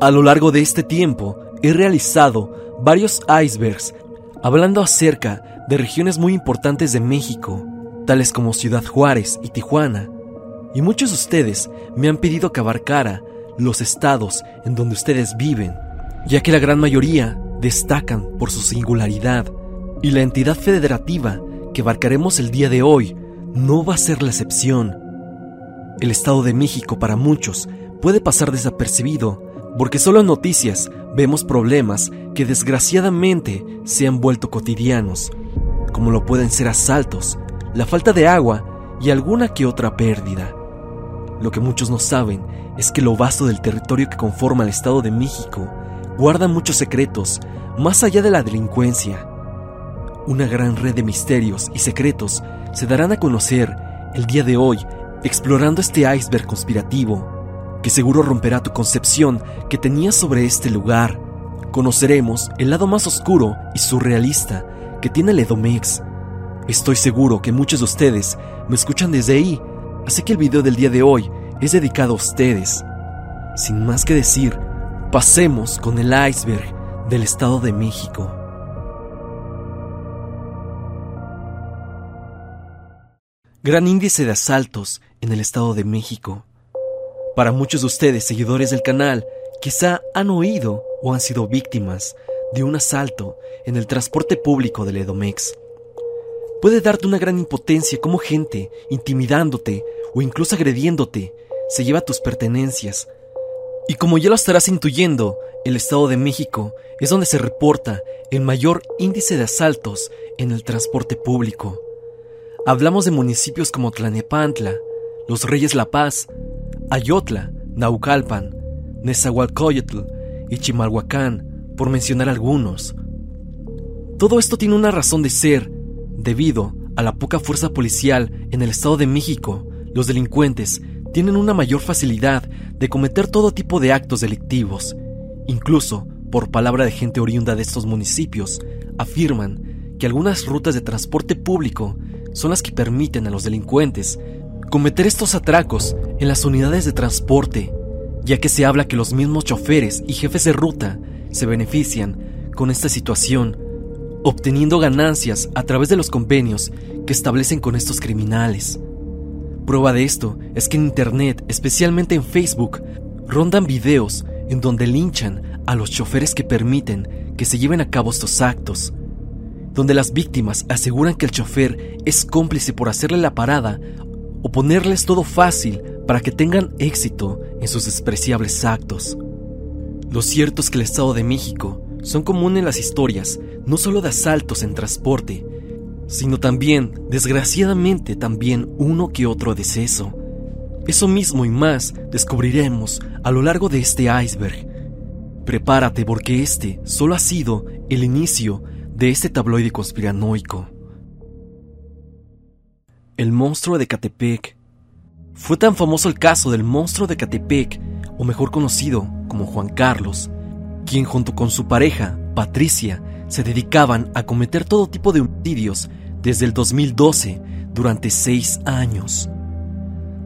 A lo largo de este tiempo he realizado varios icebergs hablando acerca de regiones muy importantes de México, tales como Ciudad Juárez y Tijuana, y muchos de ustedes me han pedido que abarcara los estados en donde ustedes viven, ya que la gran mayoría destacan por su singularidad, y la entidad federativa que abarcaremos el día de hoy no va a ser la excepción. El Estado de México para muchos puede pasar desapercibido porque solo en noticias vemos problemas que desgraciadamente se han vuelto cotidianos, como lo pueden ser asaltos, la falta de agua y alguna que otra pérdida. Lo que muchos no saben es que lo vasto del territorio que conforma el Estado de México guarda muchos secretos más allá de la delincuencia. Una gran red de misterios y secretos se darán a conocer el día de hoy explorando este iceberg conspirativo que seguro romperá tu concepción que tenías sobre este lugar. Conoceremos el lado más oscuro y surrealista que tiene el Edomex. Estoy seguro que muchos de ustedes me escuchan desde ahí, así que el video del día de hoy es dedicado a ustedes. Sin más que decir, pasemos con el iceberg del Estado de México. Gran índice de asaltos en el Estado de México. Para muchos de ustedes, seguidores del canal, quizá han oído o han sido víctimas de un asalto en el transporte público del Edomex. Puede darte una gran impotencia como gente, intimidándote o incluso agrediéndote, se lleva tus pertenencias. Y como ya lo estarás intuyendo, el Estado de México es donde se reporta el mayor índice de asaltos en el transporte público. Hablamos de municipios como Tlanepantla, Los Reyes La Paz, Ayotla, Naucalpan, Nezahualcóyotl y Chimalhuacán, por mencionar algunos. Todo esto tiene una razón de ser, debido a la poca fuerza policial en el Estado de México, los delincuentes tienen una mayor facilidad de cometer todo tipo de actos delictivos. Incluso, por palabra de gente oriunda de estos municipios, afirman que algunas rutas de transporte público son las que permiten a los delincuentes cometer estos atracos en las unidades de transporte, ya que se habla que los mismos choferes y jefes de ruta se benefician con esta situación, obteniendo ganancias a través de los convenios que establecen con estos criminales. Prueba de esto es que en Internet, especialmente en Facebook, rondan videos en donde linchan a los choferes que permiten que se lleven a cabo estos actos, donde las víctimas aseguran que el chofer es cómplice por hacerle la parada o ponerles todo fácil para que tengan éxito en sus despreciables actos. Lo cierto es que el Estado de México son comunes las historias no solo de asaltos en transporte, sino también, desgraciadamente, también uno que otro deceso. Eso mismo y más descubriremos a lo largo de este iceberg. Prepárate porque este solo ha sido el inicio de este tabloide conspiranoico. El monstruo de Catepec. Fue tan famoso el caso del monstruo de Catepec, o mejor conocido como Juan Carlos, quien junto con su pareja, Patricia, se dedicaban a cometer todo tipo de homicidios desde el 2012 durante seis años.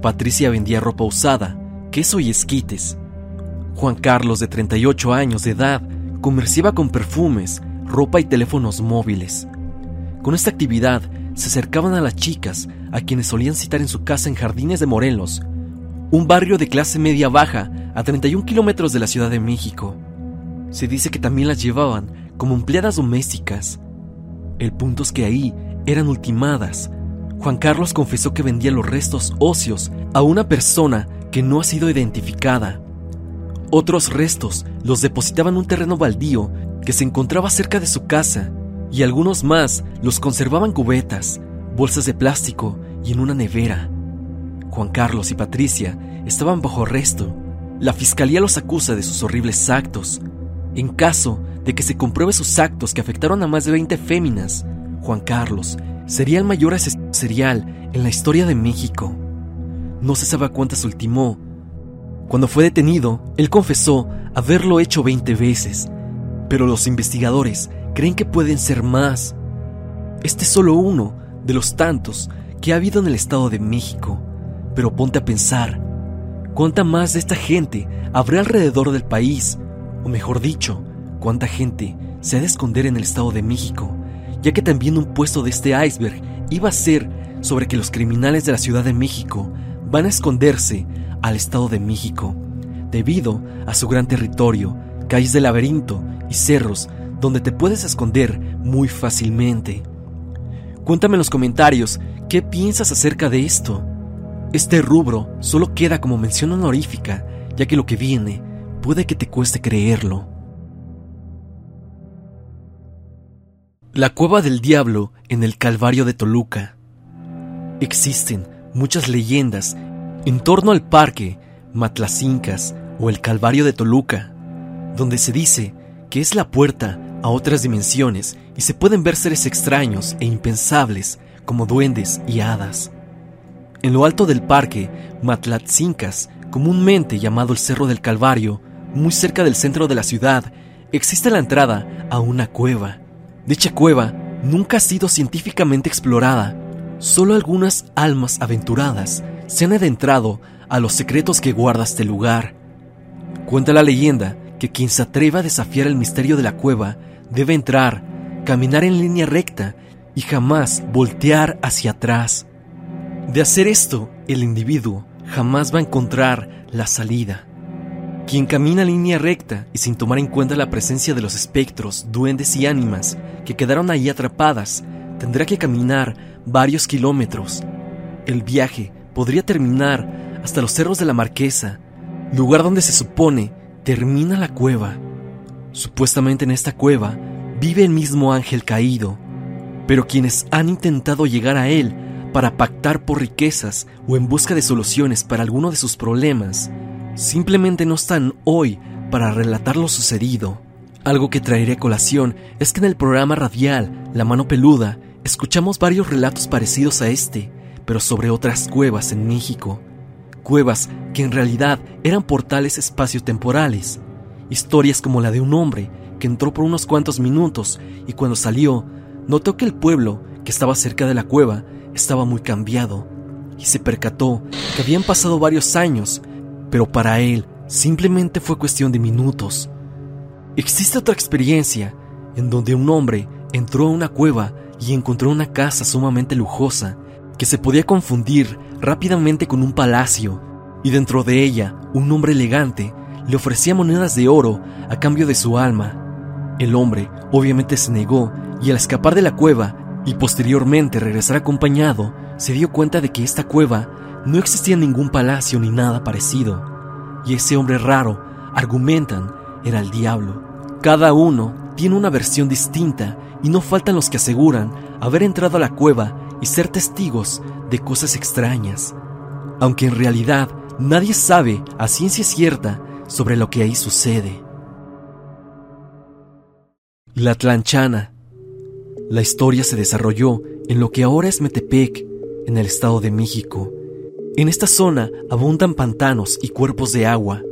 Patricia vendía ropa usada, queso y esquites. Juan Carlos, de 38 años de edad, comerciaba con perfumes, ropa y teléfonos móviles. Con esta actividad se acercaban a las chicas, a quienes solían citar en su casa en Jardines de Morelos, un barrio de clase media baja a 31 kilómetros de la Ciudad de México. Se dice que también las llevaban como empleadas domésticas. El punto es que ahí eran ultimadas. Juan Carlos confesó que vendía los restos óseos a una persona que no ha sido identificada. Otros restos los depositaban en un terreno baldío que se encontraba cerca de su casa y algunos más los conservaban cubetas, bolsas de plástico y en una nevera. Juan Carlos y Patricia estaban bajo arresto. La fiscalía los acusa de sus horribles actos. En caso de que se compruebe sus actos que afectaron a más de 20 féminas, Juan Carlos sería el mayor asesino serial en la historia de México. No se sabe cuántas ultimó. Cuando fue detenido, él confesó haberlo hecho 20 veces, pero los investigadores creen que pueden ser más. Este es solo uno de los tantos que ha habido en el Estado de México, pero ponte a pensar, cuánta más de esta gente habrá alrededor del país, o mejor dicho, cuánta gente se ha de esconder en el Estado de México, ya que también un puesto de este iceberg iba a ser sobre que los criminales de la Ciudad de México van a esconderse al Estado de México, debido a su gran territorio, calles de laberinto y cerros donde te puedes esconder muy fácilmente. Cuéntame en los comentarios qué piensas acerca de esto. Este rubro solo queda como mención honorífica, ya que lo que viene puede que te cueste creerlo. La cueva del diablo en el Calvario de Toluca. Existen muchas leyendas en torno al parque Matlacincas o el Calvario de Toluca, donde se dice que es la puerta a otras dimensiones y se pueden ver seres extraños e impensables como duendes y hadas. En lo alto del parque Matlatzincas, comúnmente llamado el Cerro del Calvario, muy cerca del centro de la ciudad, existe la entrada a una cueva. Dicha cueva nunca ha sido científicamente explorada. Solo algunas almas aventuradas se han adentrado a los secretos que guarda este lugar. Cuenta la leyenda que quien se atreva a desafiar el misterio de la cueva debe entrar, caminar en línea recta y jamás voltear hacia atrás. De hacer esto, el individuo jamás va a encontrar la salida. Quien camina en línea recta y sin tomar en cuenta la presencia de los espectros, duendes y ánimas que quedaron ahí atrapadas, tendrá que caminar varios kilómetros. El viaje podría terminar hasta los cerros de la Marquesa, lugar donde se supone termina la cueva. Supuestamente en esta cueva vive el mismo ángel caído, pero quienes han intentado llegar a él para pactar por riquezas o en busca de soluciones para alguno de sus problemas, simplemente no están hoy para relatar lo sucedido. Algo que traeré a colación es que en el programa radial La Mano Peluda escuchamos varios relatos parecidos a este, pero sobre otras cuevas en México. Cuevas que en realidad eran portales espaciotemporales Historias como la de un hombre que entró por unos cuantos minutos y cuando salió notó que el pueblo que estaba cerca de la cueva estaba muy cambiado y se percató que habían pasado varios años, pero para él simplemente fue cuestión de minutos. Existe otra experiencia en donde un hombre entró a una cueva y encontró una casa sumamente lujosa que se podía confundir rápidamente con un palacio y dentro de ella un hombre elegante le ofrecía monedas de oro a cambio de su alma. El hombre obviamente se negó y al escapar de la cueva y posteriormente regresar acompañado, se dio cuenta de que esta cueva no existía ningún palacio ni nada parecido. Y ese hombre raro, argumentan, era el diablo. Cada uno tiene una versión distinta y no faltan los que aseguran haber entrado a la cueva y ser testigos de cosas extrañas. Aunque en realidad nadie sabe a ciencia cierta sobre lo que ahí sucede. La Tlanchana. La historia se desarrolló en lo que ahora es Metepec, en el Estado de México. En esta zona abundan pantanos y cuerpos de agua.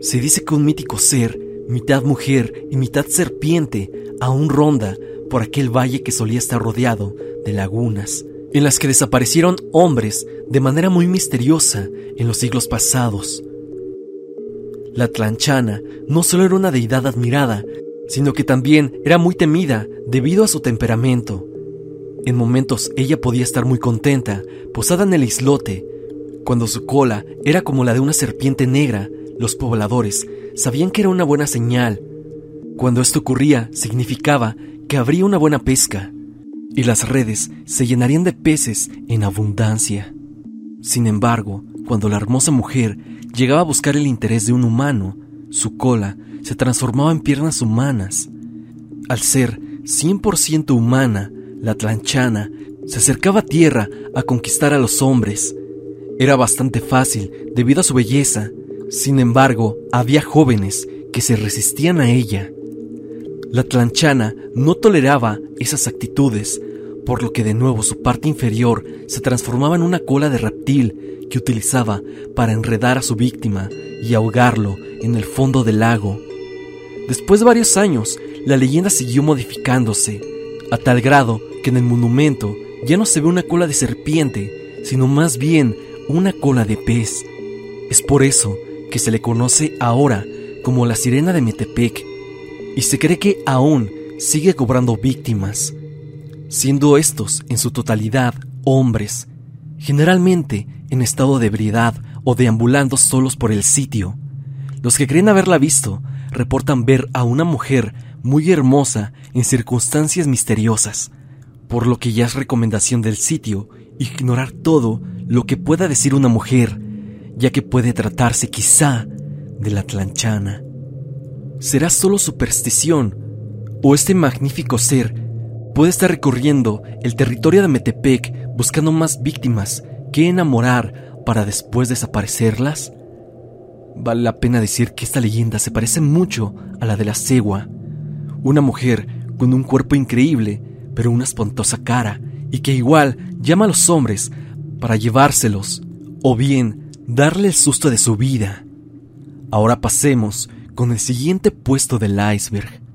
Se dice que un mítico ser, mitad mujer y mitad serpiente, aún ronda por aquel valle que solía estar rodeado de lagunas, en las que desaparecieron hombres de manera muy misteriosa en los siglos pasados. La Tlanchana no solo era una deidad admirada, sino que también era muy temida debido a su temperamento. En momentos ella podía estar muy contenta, posada en el islote. Cuando su cola era como la de una serpiente negra, los pobladores sabían que era una buena señal. Cuando esto ocurría, significaba que habría una buena pesca, y las redes se llenarían de peces en abundancia. Sin embargo, cuando la hermosa mujer llegaba a buscar el interés de un humano, su cola se transformaba en piernas humanas. Al ser 100% humana, la tlanchana se acercaba a tierra a conquistar a los hombres. Era bastante fácil debido a su belleza. Sin embargo, había jóvenes que se resistían a ella. La tlanchana no toleraba esas actitudes, por lo que de nuevo su parte inferior se transformaba en una cola de reptil que utilizaba para enredar a su víctima y ahogarlo en el fondo del lago. Después de varios años, la leyenda siguió modificándose, a tal grado que en el monumento ya no se ve una cola de serpiente, sino más bien una cola de pez. Es por eso que se le conoce ahora como la sirena de Metepec y se cree que aún sigue cobrando víctimas, siendo estos en su totalidad hombres, generalmente en estado de ebriedad o deambulando solos por el sitio. Los que creen haberla visto reportan ver a una mujer muy hermosa en circunstancias misteriosas, por lo que ya es recomendación del sitio ignorar todo lo que pueda decir una mujer, ya que puede tratarse quizá de la tlanchana. ¿Será solo superstición? ¿O este magnífico ser puede estar recorriendo el territorio de Metepec buscando más víctimas que enamorar para después desaparecerlas? Vale la pena decir que esta leyenda se parece mucho a la de la cegua, una mujer con un cuerpo increíble, pero una espantosa cara, y que igual llama a los hombres para llevárselos, o bien darle el susto de su vida. Ahora pasemos con el siguiente puesto del iceberg.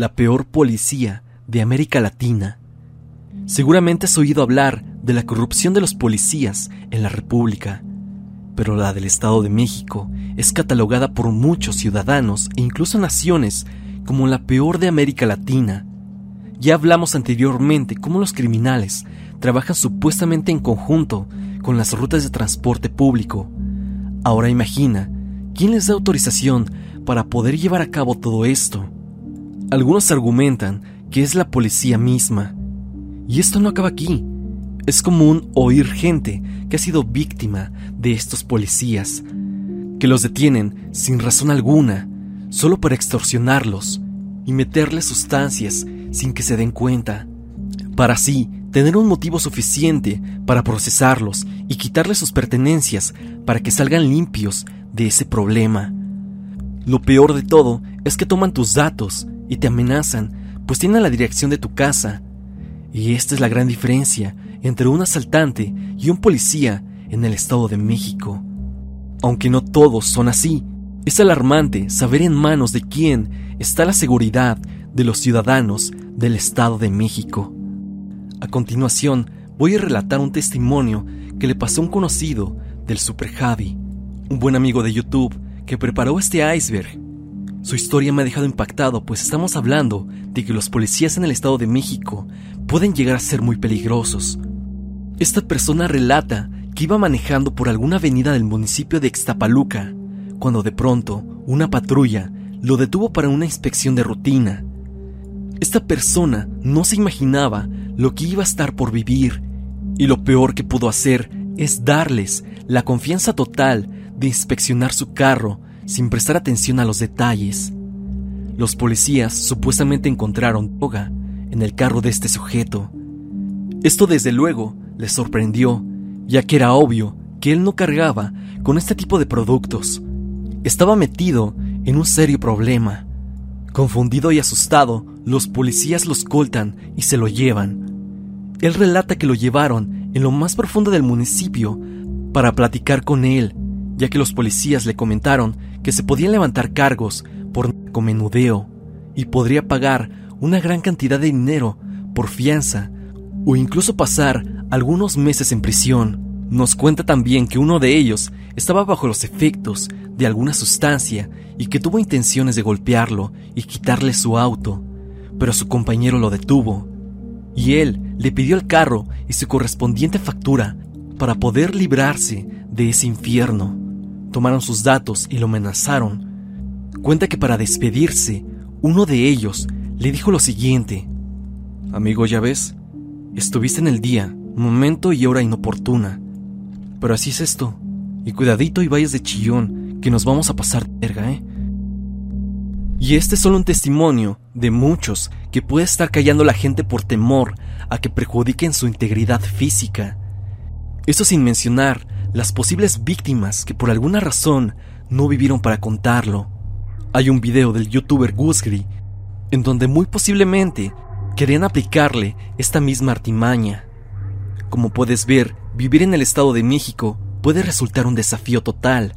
La peor policía de América Latina. Seguramente has oído hablar de la corrupción de los policías en la República, pero la del Estado de México es catalogada por muchos ciudadanos e incluso naciones como la peor de América Latina. Ya hablamos anteriormente cómo los criminales trabajan supuestamente en conjunto con las rutas de transporte público. Ahora imagina ¿Quién les da autorización para poder llevar a cabo todo esto? Algunos argumentan que es la policía misma. Y esto no acaba aquí. Es común oír gente que ha sido víctima de estos policías, que los detienen sin razón alguna, solo para extorsionarlos y meterles sustancias sin que se den cuenta, para así tener un motivo suficiente para procesarlos y quitarles sus pertenencias para que salgan limpios de ese problema. Lo peor de todo es que toman tus datos y te amenazan, pues tienen la dirección de tu casa. Y esta es la gran diferencia entre un asaltante y un policía en el Estado de México. Aunque no todos son así, es alarmante saber en manos de quién está la seguridad de los ciudadanos del Estado de México. A continuación, voy a relatar un testimonio que le pasó a un conocido del Super Javi, un buen amigo de YouTube que preparó este iceberg. Su historia me ha dejado impactado, pues estamos hablando de que los policías en el Estado de México pueden llegar a ser muy peligrosos. Esta persona relata que iba manejando por alguna avenida del municipio de Extapaluca, cuando de pronto una patrulla lo detuvo para una inspección de rutina. Esta persona no se imaginaba lo que iba a estar por vivir, y lo peor que pudo hacer es darles la confianza total de inspeccionar su carro sin prestar atención a los detalles. Los policías supuestamente encontraron droga en el carro de este sujeto. Esto desde luego les sorprendió, ya que era obvio que él no cargaba con este tipo de productos. Estaba metido en un serio problema. Confundido y asustado, los policías lo escoltan y se lo llevan. Él relata que lo llevaron en lo más profundo del municipio para platicar con él ya que los policías le comentaron que se podían levantar cargos por comenudeo y podría pagar una gran cantidad de dinero por fianza o incluso pasar algunos meses en prisión. Nos cuenta también que uno de ellos estaba bajo los efectos de alguna sustancia y que tuvo intenciones de golpearlo y quitarle su auto, pero su compañero lo detuvo y él le pidió el carro y su correspondiente factura para poder librarse de ese infierno tomaron sus datos y lo amenazaron. Cuenta que para despedirse, uno de ellos le dijo lo siguiente. Amigo, ya ves, estuviste en el día, momento y hora inoportuna. Pero así es esto. Y cuidadito y vayas de chillón, que nos vamos a pasar verga, ¿eh? Y este es solo un testimonio de muchos que puede estar callando la gente por temor a que perjudiquen su integridad física. Eso sin mencionar las posibles víctimas que por alguna razón no vivieron para contarlo. Hay un video del youtuber Gusgri en donde muy posiblemente querían aplicarle esta misma artimaña. Como puedes ver, vivir en el Estado de México puede resultar un desafío total.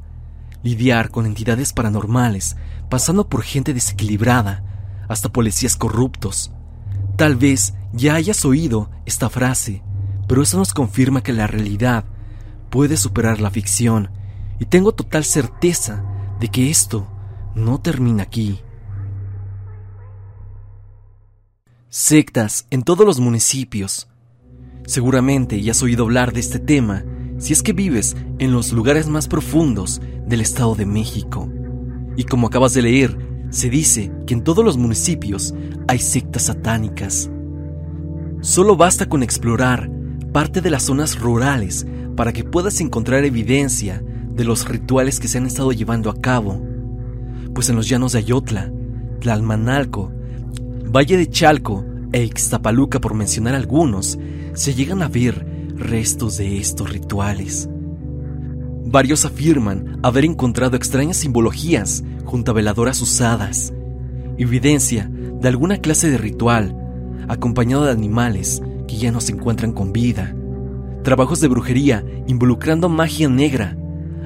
Lidiar con entidades paranormales, pasando por gente desequilibrada, hasta policías corruptos. Tal vez ya hayas oído esta frase, pero eso nos confirma que la realidad puede superar la ficción y tengo total certeza de que esto no termina aquí. Sectas en todos los municipios. Seguramente ya has oído hablar de este tema si es que vives en los lugares más profundos del Estado de México. Y como acabas de leer, se dice que en todos los municipios hay sectas satánicas. Solo basta con explorar parte de las zonas rurales para que puedas encontrar evidencia de los rituales que se han estado llevando a cabo. Pues en los llanos de Ayotla, Tlalmanalco, Valle de Chalco e Ixtapaluca, por mencionar algunos, se llegan a ver restos de estos rituales. Varios afirman haber encontrado extrañas simbologías junto a veladoras usadas, evidencia de alguna clase de ritual, acompañado de animales que ya no se encuentran con vida, trabajos de brujería involucrando magia negra,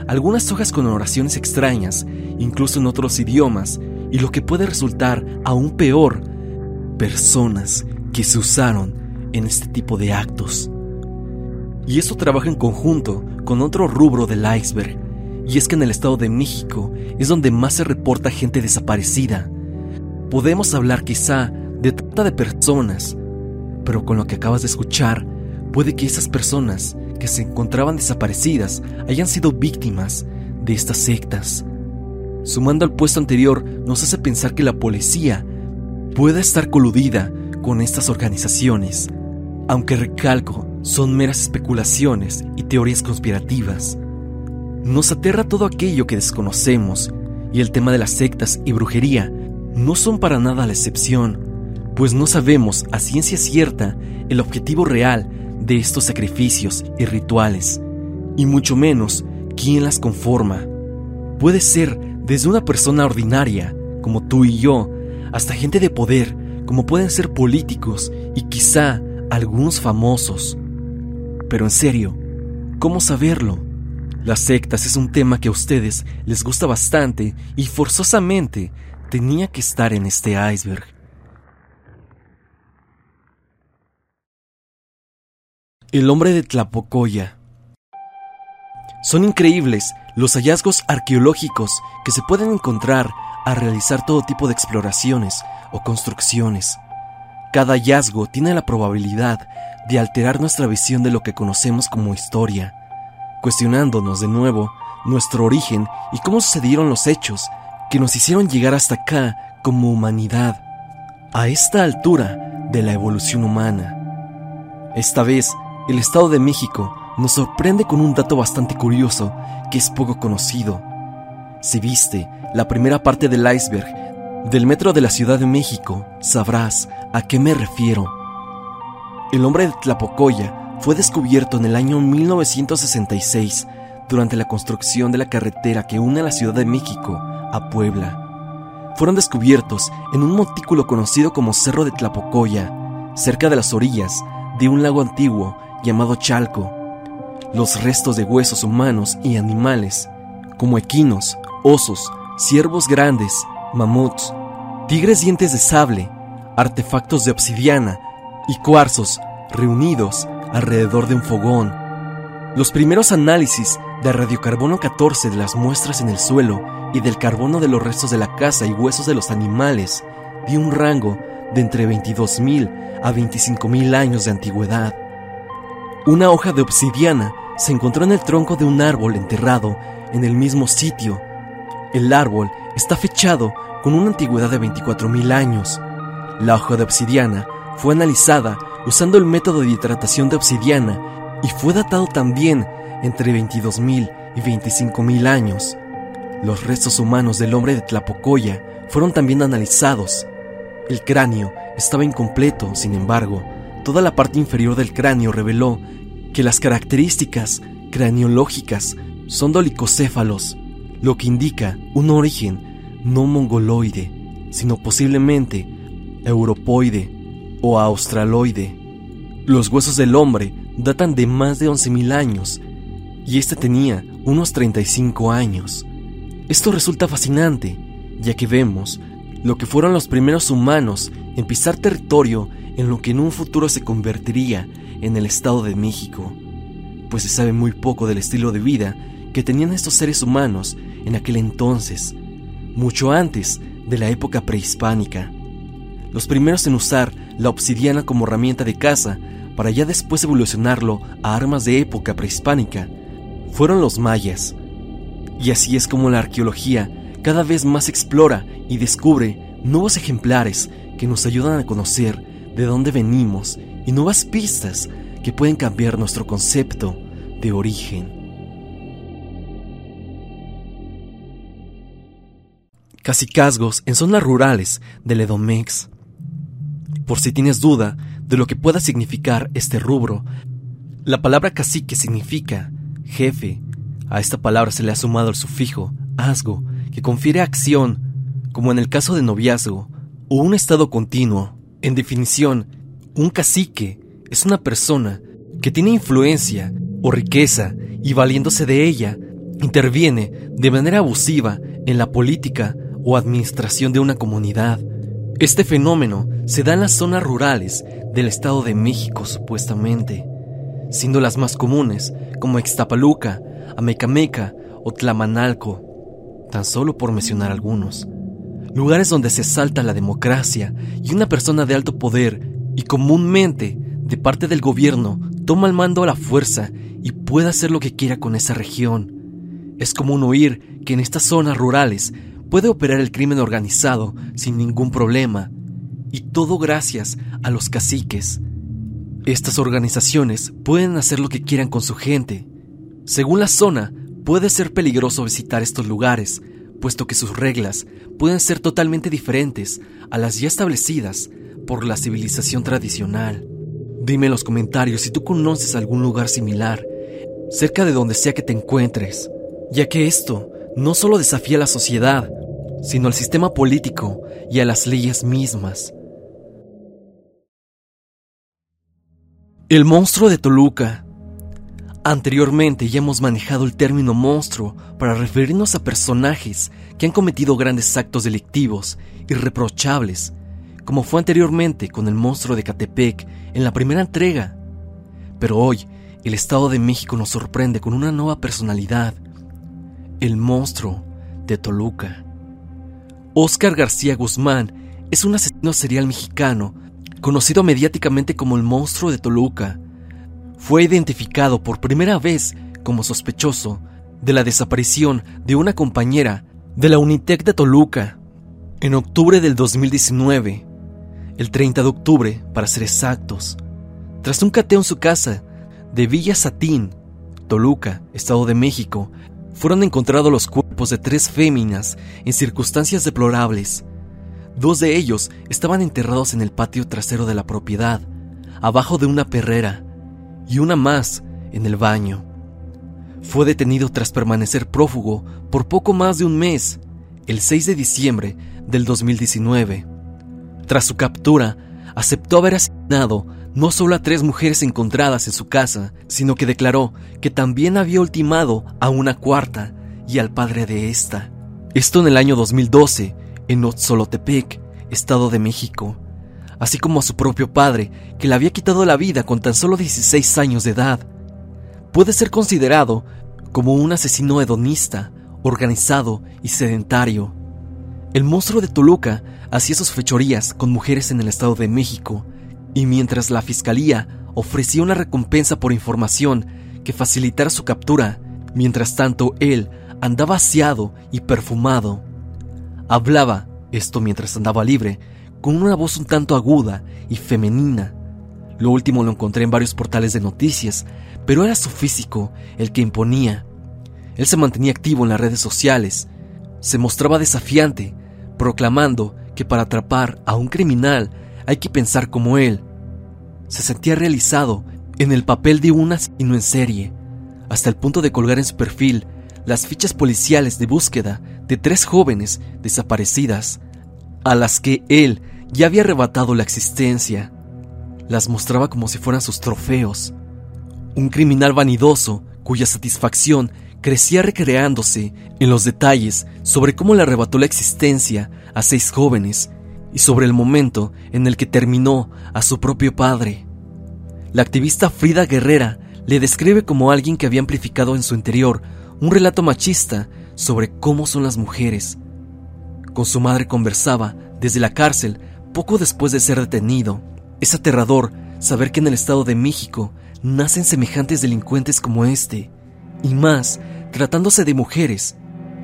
algunas hojas con oraciones extrañas, incluso en otros idiomas, y lo que puede resultar aún peor, personas que se usaron en este tipo de actos. Y esto trabaja en conjunto con otro rubro del iceberg, y es que en el Estado de México es donde más se reporta gente desaparecida. Podemos hablar quizá de trata de personas, pero con lo que acabas de escuchar, puede que esas personas que se encontraban desaparecidas hayan sido víctimas de estas sectas. Sumando al puesto anterior, nos hace pensar que la policía pueda estar coludida con estas organizaciones, aunque recalco, son meras especulaciones y teorías conspirativas. Nos aterra todo aquello que desconocemos, y el tema de las sectas y brujería no son para nada la excepción, pues no sabemos a ciencia cierta el objetivo real de estos sacrificios y rituales, y mucho menos quién las conforma. Puede ser desde una persona ordinaria, como tú y yo, hasta gente de poder, como pueden ser políticos y quizá algunos famosos. Pero en serio, ¿cómo saberlo? Las sectas es un tema que a ustedes les gusta bastante y forzosamente tenía que estar en este iceberg. El hombre de Tlapocoya. Son increíbles los hallazgos arqueológicos que se pueden encontrar a realizar todo tipo de exploraciones o construcciones. Cada hallazgo tiene la probabilidad de alterar nuestra visión de lo que conocemos como historia, cuestionándonos de nuevo nuestro origen y cómo sucedieron los hechos que nos hicieron llegar hasta acá como humanidad, a esta altura de la evolución humana. Esta vez, el Estado de México nos sorprende con un dato bastante curioso que es poco conocido. Si viste la primera parte del iceberg del metro de la Ciudad de México, sabrás a qué me refiero. El hombre de Tlapocoya fue descubierto en el año 1966 durante la construcción de la carretera que une a la Ciudad de México a Puebla. Fueron descubiertos en un montículo conocido como Cerro de Tlapocoya, cerca de las orillas de un lago antiguo llamado Chalco. Los restos de huesos humanos y animales, como equinos, osos, ciervos grandes, mamuts, tigres dientes de sable, artefactos de obsidiana y cuarzos reunidos alrededor de un fogón. Los primeros análisis de radiocarbono 14 de las muestras en el suelo y del carbono de los restos de la casa y huesos de los animales dio un rango de entre 22.000 a 25.000 años de antigüedad. Una hoja de obsidiana se encontró en el tronco de un árbol enterrado en el mismo sitio. El árbol está fechado con una antigüedad de 24.000 años. La hoja de obsidiana fue analizada usando el método de hidratación de obsidiana y fue datado también entre 22.000 y 25.000 años. Los restos humanos del hombre de Tlapocoya fueron también analizados. El cráneo estaba incompleto, sin embargo, toda la parte inferior del cráneo reveló que las características craniológicas son dolicocéfalos, lo que indica un origen no mongoloide, sino posiblemente europoide o australoide. Los huesos del hombre datan de más de 11.000 años y este tenía unos 35 años. Esto resulta fascinante, ya que vemos lo que fueron los primeros humanos en pisar territorio en lo que en un futuro se convertiría en el Estado de México. pues se sabe muy poco del estilo de vida que tenían estos seres humanos en aquel entonces, mucho antes de la época prehispánica. Los primeros en usar la obsidiana como herramienta de caza para ya después evolucionarlo a armas de época prehispánica fueron los mayas. Y así es como la arqueología cada vez más explora y descubre nuevos ejemplares que nos ayudan a conocer de dónde venimos y nuevas pistas que pueden cambiar nuestro concepto de origen. Casicazgos en zonas rurales del Edomex. Por si tienes duda de lo que pueda significar este rubro, la palabra cacique significa jefe. A esta palabra se le ha sumado el sufijo asgo, que confiere acción, como en el caso de noviazgo, o un estado continuo. En definición, un cacique es una persona que tiene influencia o riqueza y valiéndose de ella, interviene de manera abusiva en la política o administración de una comunidad. Este fenómeno se da en las zonas rurales del Estado de México supuestamente, siendo las más comunes como Extapaluca, Amecameca o Tlamanalco, tan solo por mencionar algunos. Lugares donde se salta la democracia y una persona de alto poder y comúnmente de parte del gobierno toma el mando a la fuerza y puede hacer lo que quiera con esa región. Es común oír que en estas zonas rurales puede operar el crimen organizado sin ningún problema, y todo gracias a los caciques. Estas organizaciones pueden hacer lo que quieran con su gente. Según la zona, puede ser peligroso visitar estos lugares, puesto que sus reglas pueden ser totalmente diferentes a las ya establecidas por la civilización tradicional. Dime en los comentarios si tú conoces algún lugar similar, cerca de donde sea que te encuentres, ya que esto no solo desafía a la sociedad, sino al sistema político y a las leyes mismas. El monstruo de Toluca. Anteriormente ya hemos manejado el término monstruo para referirnos a personajes que han cometido grandes actos delictivos, irreprochables, como fue anteriormente con el monstruo de Catepec en la primera entrega. Pero hoy, el Estado de México nos sorprende con una nueva personalidad, el monstruo de Toluca. Oscar García Guzmán es un asesino serial mexicano conocido mediáticamente como el monstruo de Toluca. Fue identificado por primera vez como sospechoso de la desaparición de una compañera de la Unitec de Toluca en octubre del 2019, el 30 de octubre para ser exactos. Tras un cateo en su casa de Villa Satín, Toluca, Estado de México, fueron encontrados los cuerpos de tres féminas en circunstancias deplorables. Dos de ellos estaban enterrados en el patio trasero de la propiedad, abajo de una perrera, y una más en el baño. Fue detenido tras permanecer prófugo por poco más de un mes, el 6 de diciembre del 2019. Tras su captura, aceptó haber asesinado no solo a tres mujeres encontradas en su casa, sino que declaró que también había ultimado a una cuarta y al padre de esta. Esto en el año 2012, en Otzolotepec, Estado de México, así como a su propio padre, que le había quitado la vida con tan solo 16 años de edad. Puede ser considerado como un asesino hedonista, organizado y sedentario. El monstruo de Toluca hacía sus fechorías con mujeres en el Estado de México, y mientras la fiscalía ofrecía una recompensa por información que facilitara su captura, mientras tanto él andaba aseado y perfumado. Hablaba, esto mientras andaba libre, con una voz un tanto aguda y femenina. Lo último lo encontré en varios portales de noticias, pero era su físico el que imponía. Él se mantenía activo en las redes sociales, se mostraba desafiante, proclamando que para atrapar a un criminal hay que pensar como él, se sentía realizado en el papel de un asesino en serie, hasta el punto de colgar en su perfil las fichas policiales de búsqueda de tres jóvenes desaparecidas, a las que él ya había arrebatado la existencia. Las mostraba como si fueran sus trofeos. Un criminal vanidoso cuya satisfacción crecía recreándose en los detalles sobre cómo le arrebató la existencia a seis jóvenes y sobre el momento en el que terminó a su propio padre. La activista Frida Guerrera le describe como alguien que había amplificado en su interior un relato machista sobre cómo son las mujeres. Con su madre conversaba desde la cárcel poco después de ser detenido. Es aterrador saber que en el Estado de México nacen semejantes delincuentes como este, y más tratándose de mujeres,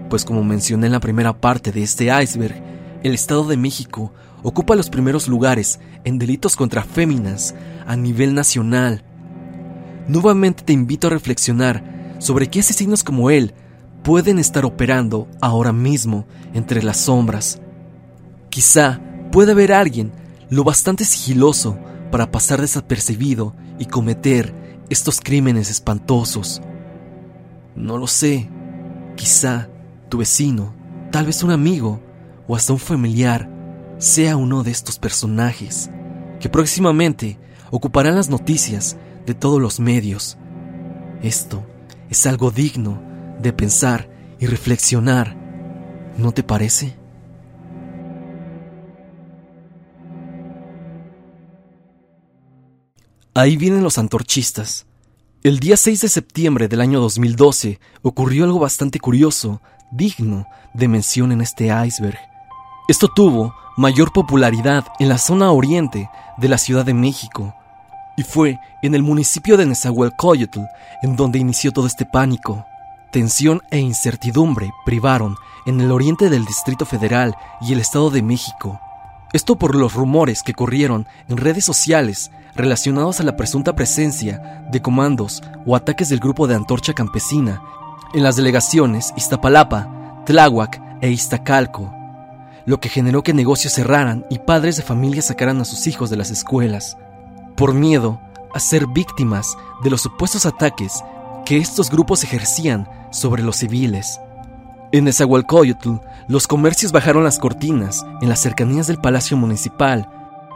pues como mencioné en la primera parte de este iceberg, el Estado de México ocupa los primeros lugares en delitos contra féminas a nivel nacional. Nuevamente te invito a reflexionar sobre qué asesinos como él pueden estar operando ahora mismo entre las sombras. Quizá pueda haber alguien lo bastante sigiloso para pasar desapercibido y cometer estos crímenes espantosos. No lo sé. Quizá tu vecino, tal vez un amigo o hasta un familiar sea uno de estos personajes que próximamente ocuparán las noticias de todos los medios. Esto es algo digno de pensar y reflexionar, ¿no te parece? Ahí vienen los antorchistas. El día 6 de septiembre del año 2012 ocurrió algo bastante curioso, digno de mención en este iceberg. Esto tuvo mayor popularidad en la zona oriente de la Ciudad de México, y fue en el municipio de Nezahualcóyotl en donde inició todo este pánico. Tensión e incertidumbre privaron en el oriente del Distrito Federal y el Estado de México. Esto por los rumores que corrieron en redes sociales relacionados a la presunta presencia de comandos o ataques del grupo de Antorcha Campesina en las delegaciones Iztapalapa, Tláhuac e Iztacalco, lo que generó que negocios cerraran y padres de familia sacaran a sus hijos de las escuelas, por miedo a ser víctimas de los supuestos ataques que estos grupos ejercían sobre los civiles. En Nezahualcóyotl, los comercios bajaron las cortinas en las cercanías del Palacio Municipal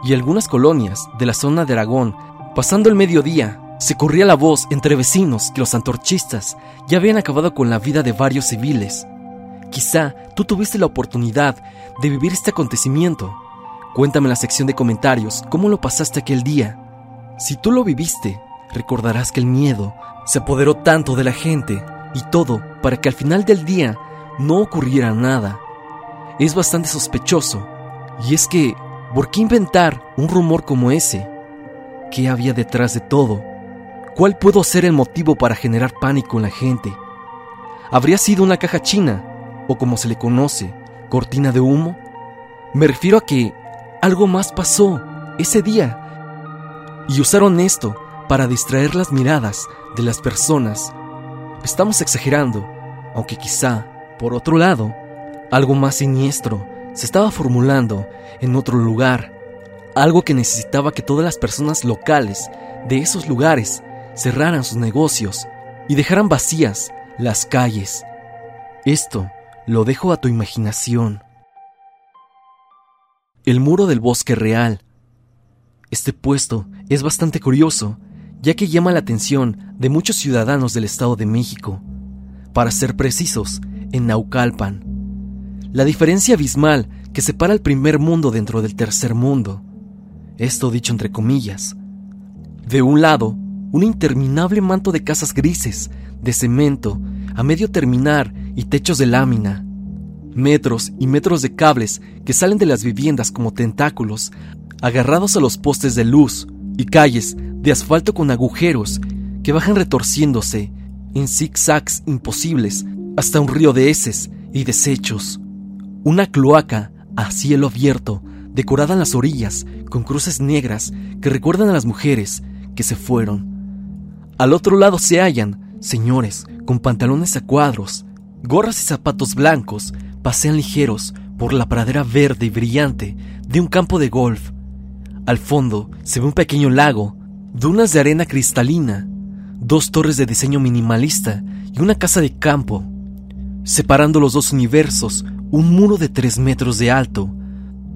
y algunas colonias de la zona de Aragón, pasando el mediodía, se corría la voz entre vecinos que los antorchistas ya habían acabado con la vida de varios civiles. Quizá tú tuviste la oportunidad de vivir este acontecimiento. Cuéntame en la sección de comentarios cómo lo pasaste aquel día. Si tú lo viviste, recordarás que el miedo se apoderó tanto de la gente y todo para que al final del día no ocurriera nada. Es bastante sospechoso, y es que ¿Por qué inventar un rumor como ese? ¿Qué había detrás de todo? ¿Cuál pudo ser el motivo para generar pánico en la gente? ¿Habría sido una caja china, o como se le conoce, cortina de humo? Me refiero a que algo más pasó ese día. Y usaron esto para distraer las miradas de las personas. Estamos exagerando, aunque quizá, por otro lado, algo más siniestro se estaba formulando en otro lugar, algo que necesitaba que todas las personas locales de esos lugares cerraran sus negocios y dejaran vacías las calles. Esto lo dejo a tu imaginación. El muro del bosque real. Este puesto es bastante curioso, ya que llama la atención de muchos ciudadanos del Estado de México. Para ser precisos, en Naucalpan, la diferencia abismal que separa el primer mundo dentro del tercer mundo. Esto dicho entre comillas. De un lado, un interminable manto de casas grises, de cemento, a medio terminar y techos de lámina. Metros y metros de cables que salen de las viviendas como tentáculos, agarrados a los postes de luz, y calles de asfalto con agujeros que bajan retorciéndose en zigzags imposibles hasta un río de heces y desechos. Una cloaca a cielo abierto, decorada en las orillas con cruces negras que recuerdan a las mujeres que se fueron. Al otro lado se hallan señores con pantalones a cuadros, gorras y zapatos blancos, pasean ligeros por la pradera verde y brillante de un campo de golf. Al fondo se ve un pequeño lago, dunas de arena cristalina, dos torres de diseño minimalista y una casa de campo. Separando los dos universos, un muro de tres metros de alto,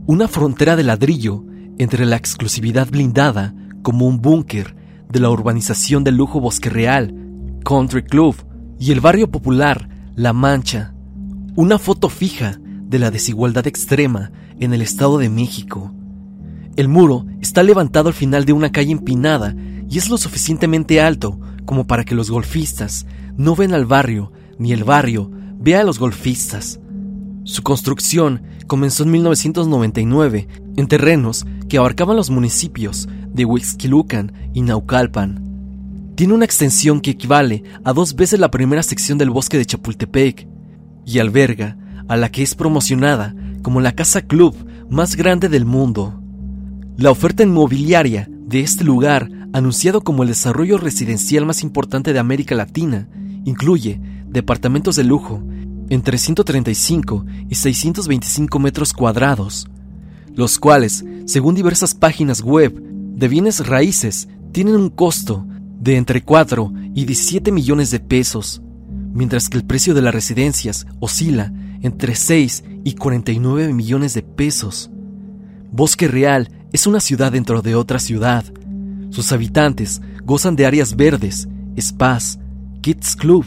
una frontera de ladrillo entre la exclusividad blindada como un búnker de la urbanización del lujo Bosque Real, Country Club y el barrio popular La Mancha, una foto fija de la desigualdad extrema en el Estado de México. El muro está levantado al final de una calle empinada y es lo suficientemente alto como para que los golfistas no ven al barrio, ni el barrio vea a los golfistas. Su construcción comenzó en 1999 en terrenos que abarcaban los municipios de Huixquilucan y Naucalpan. Tiene una extensión que equivale a dos veces la primera sección del bosque de Chapultepec y alberga a la que es promocionada como la casa club más grande del mundo. La oferta inmobiliaria de este lugar, anunciado como el desarrollo residencial más importante de América Latina, incluye departamentos de lujo entre 135 y 625 metros cuadrados, los cuales, según diversas páginas web de bienes raíces, tienen un costo de entre 4 y 17 millones de pesos, mientras que el precio de las residencias oscila entre 6 y 49 millones de pesos. Bosque Real es una ciudad dentro de otra ciudad. Sus habitantes gozan de áreas verdes, spas, kids club,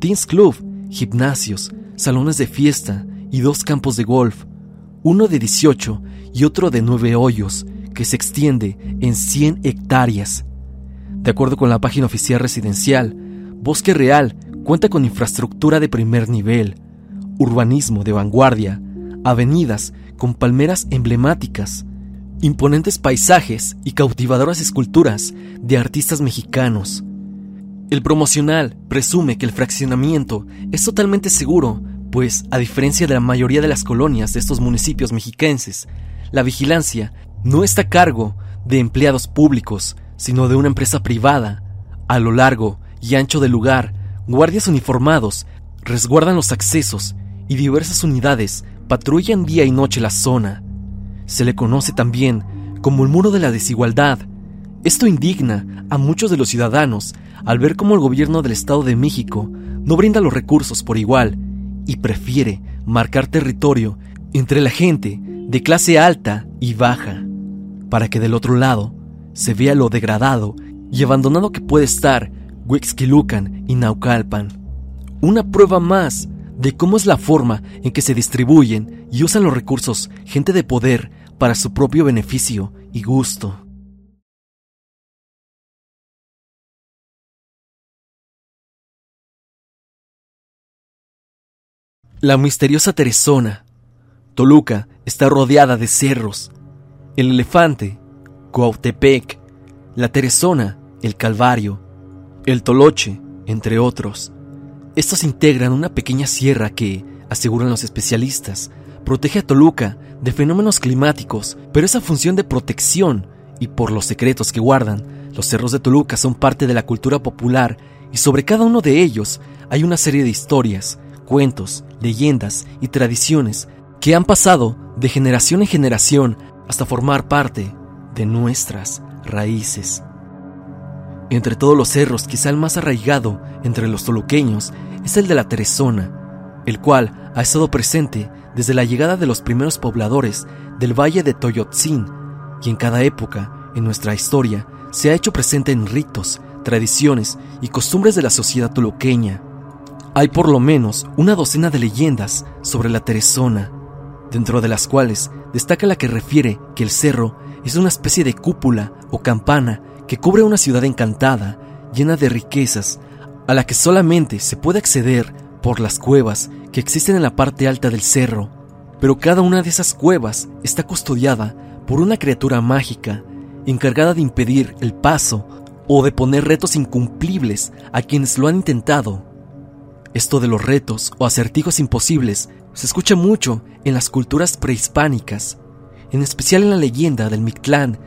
teens club, gimnasios, salones de fiesta y dos campos de golf, uno de 18 y otro de 9 hoyos, que se extiende en 100 hectáreas. De acuerdo con la página oficial residencial, Bosque Real cuenta con infraestructura de primer nivel, urbanismo de vanguardia, avenidas con palmeras emblemáticas, imponentes paisajes y cautivadoras esculturas de artistas mexicanos. El promocional presume que el fraccionamiento es totalmente seguro, pues, a diferencia de la mayoría de las colonias de estos municipios mexiquenses, la vigilancia no está a cargo de empleados públicos, sino de una empresa privada. A lo largo y ancho del lugar, guardias uniformados resguardan los accesos y diversas unidades patrullan día y noche la zona. Se le conoce también como el muro de la desigualdad. Esto indigna a muchos de los ciudadanos al ver cómo el gobierno del Estado de México no brinda los recursos por igual y prefiere marcar territorio entre la gente de clase alta y baja, para que del otro lado se vea lo degradado y abandonado que puede estar Huixquilucan y Naucalpan. Una prueba más de cómo es la forma en que se distribuyen y usan los recursos gente de poder para su propio beneficio y gusto. La misteriosa Teresona. Toluca está rodeada de cerros. El elefante Cuautepec, la Teresona, el Calvario, el Toloche, entre otros. Estos integran una pequeña sierra que, aseguran los especialistas, protege a Toluca de fenómenos climáticos, pero esa función de protección y por los secretos que guardan, los cerros de Toluca son parte de la cultura popular y sobre cada uno de ellos hay una serie de historias, cuentos, leyendas y tradiciones que han pasado de generación en generación hasta formar parte de nuestras raíces. Entre todos los cerros, quizá el más arraigado entre los toluqueños es el de la Teresona, el cual ha estado presente desde la llegada de los primeros pobladores del valle de Toyotzin y en cada época en nuestra historia se ha hecho presente en ritos, tradiciones y costumbres de la sociedad toluqueña. Hay por lo menos una docena de leyendas sobre la Teresona, dentro de las cuales destaca la que refiere que el cerro es una especie de cúpula o campana que cubre una ciudad encantada, llena de riquezas, a la que solamente se puede acceder por las cuevas que existen en la parte alta del cerro. Pero cada una de esas cuevas está custodiada por una criatura mágica, encargada de impedir el paso o de poner retos incumplibles a quienes lo han intentado. Esto de los retos o acertijos imposibles se escucha mucho en las culturas prehispánicas, en especial en la leyenda del Mictlán,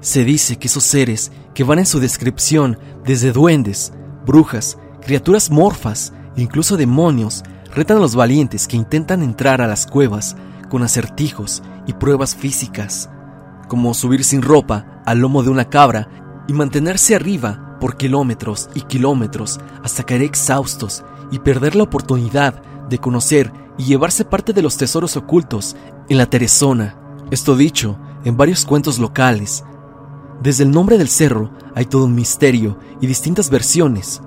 se dice que esos seres que van en su descripción desde duendes, brujas, criaturas morfas e incluso demonios retan a los valientes que intentan entrar a las cuevas con acertijos y pruebas físicas, como subir sin ropa al lomo de una cabra y mantenerse arriba por kilómetros y kilómetros hasta caer exhaustos y perder la oportunidad de conocer y llevarse parte de los tesoros ocultos en la Teresona. Esto dicho en varios cuentos locales. Desde el nombre del cerro hay todo un misterio y distintas versiones.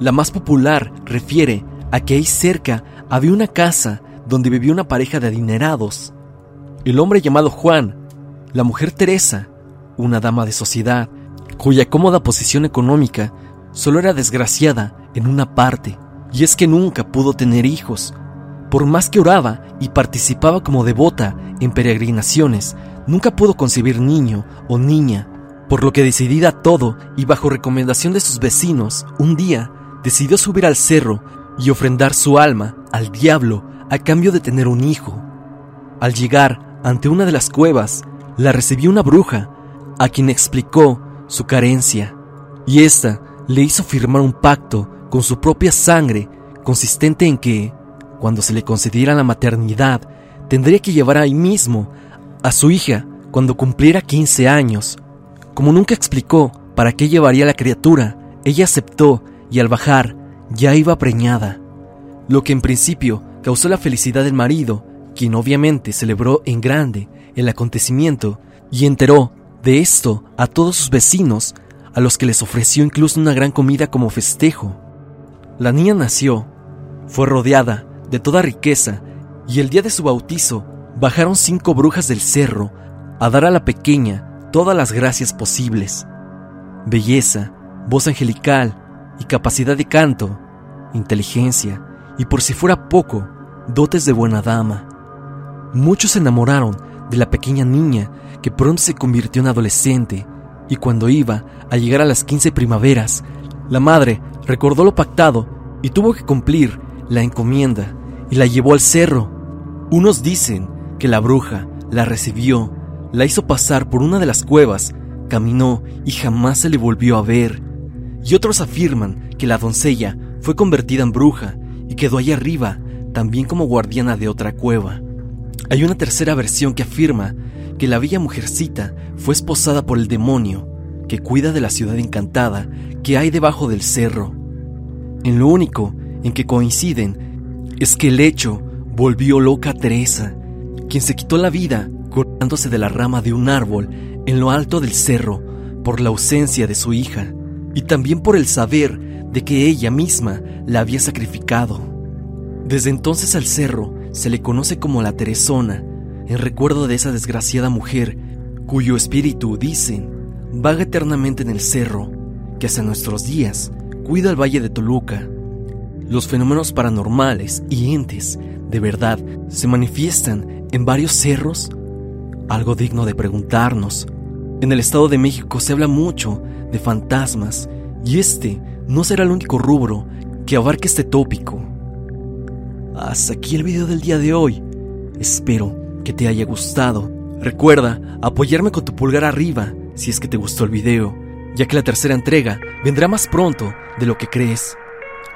La más popular refiere a que ahí cerca había una casa donde vivía una pareja de adinerados. El hombre llamado Juan, la mujer Teresa, una dama de sociedad, cuya cómoda posición económica solo era desgraciada en una parte, y es que nunca pudo tener hijos. Por más que oraba y participaba como devota en peregrinaciones, nunca pudo concebir niño o niña, por lo que decidida todo y bajo recomendación de sus vecinos, un día decidió subir al cerro y ofrendar su alma al diablo a cambio de tener un hijo. Al llegar ante una de las cuevas, la recibió una bruja, a quien explicó su carencia, y ésta le hizo firmar un pacto con su propia sangre, consistente en que, cuando se le concediera la maternidad, tendría que llevar ahí mismo a su hija cuando cumpliera 15 años. Como nunca explicó para qué llevaría la criatura, ella aceptó y al bajar ya iba preñada, lo que en principio causó la felicidad del marido, quien obviamente celebró en grande el acontecimiento y enteró de esto a todos sus vecinos, a los que les ofreció incluso una gran comida como festejo. La niña nació, fue rodeada de toda riqueza y el día de su bautizo bajaron cinco brujas del cerro a dar a la pequeña todas las gracias posibles. Belleza, voz angelical y capacidad de canto, inteligencia y por si fuera poco, dotes de buena dama. Muchos se enamoraron de la pequeña niña que pronto se convirtió en adolescente y cuando iba a llegar a las 15 primaveras, la madre recordó lo pactado y tuvo que cumplir la encomienda y la llevó al cerro. Unos dicen que la bruja la recibió, la hizo pasar por una de las cuevas, caminó y jamás se le volvió a ver. Y otros afirman que la doncella fue convertida en bruja y quedó allá arriba, también como guardiana de otra cueva. Hay una tercera versión que afirma que la bella mujercita fue esposada por el demonio que cuida de la ciudad encantada que hay debajo del cerro. En lo único en que coinciden es que el hecho volvió loca a Teresa, quien se quitó la vida cortándose de la rama de un árbol en lo alto del cerro por la ausencia de su hija y también por el saber de que ella misma la había sacrificado. Desde entonces al cerro se le conoce como la Teresona, en recuerdo de esa desgraciada mujer cuyo espíritu, dicen, vaga eternamente en el cerro, que hasta nuestros días cuida el valle de Toluca. Los fenómenos paranormales y entes de verdad se manifiestan en varios cerros, algo digno de preguntarnos. En el Estado de México se habla mucho de fantasmas y este no será el único rubro que abarque este tópico. Hasta aquí el video del día de hoy. Espero que te haya gustado. Recuerda apoyarme con tu pulgar arriba si es que te gustó el video, ya que la tercera entrega vendrá más pronto de lo que crees.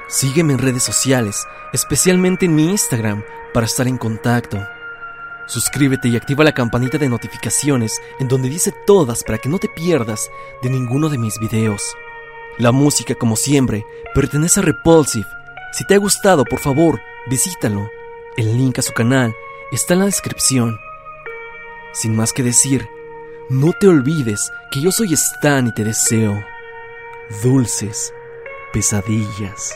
Sígueme en redes sociales, especialmente en mi Instagram, para estar en contacto. Suscríbete y activa la campanita de notificaciones en donde dice todas para que no te pierdas de ninguno de mis videos. La música, como siempre, pertenece a Repulsive. Si te ha gustado, por favor, visítalo. El link a su canal está en la descripción. Sin más que decir, no te olvides que yo soy Stan y te deseo dulces pesadillas.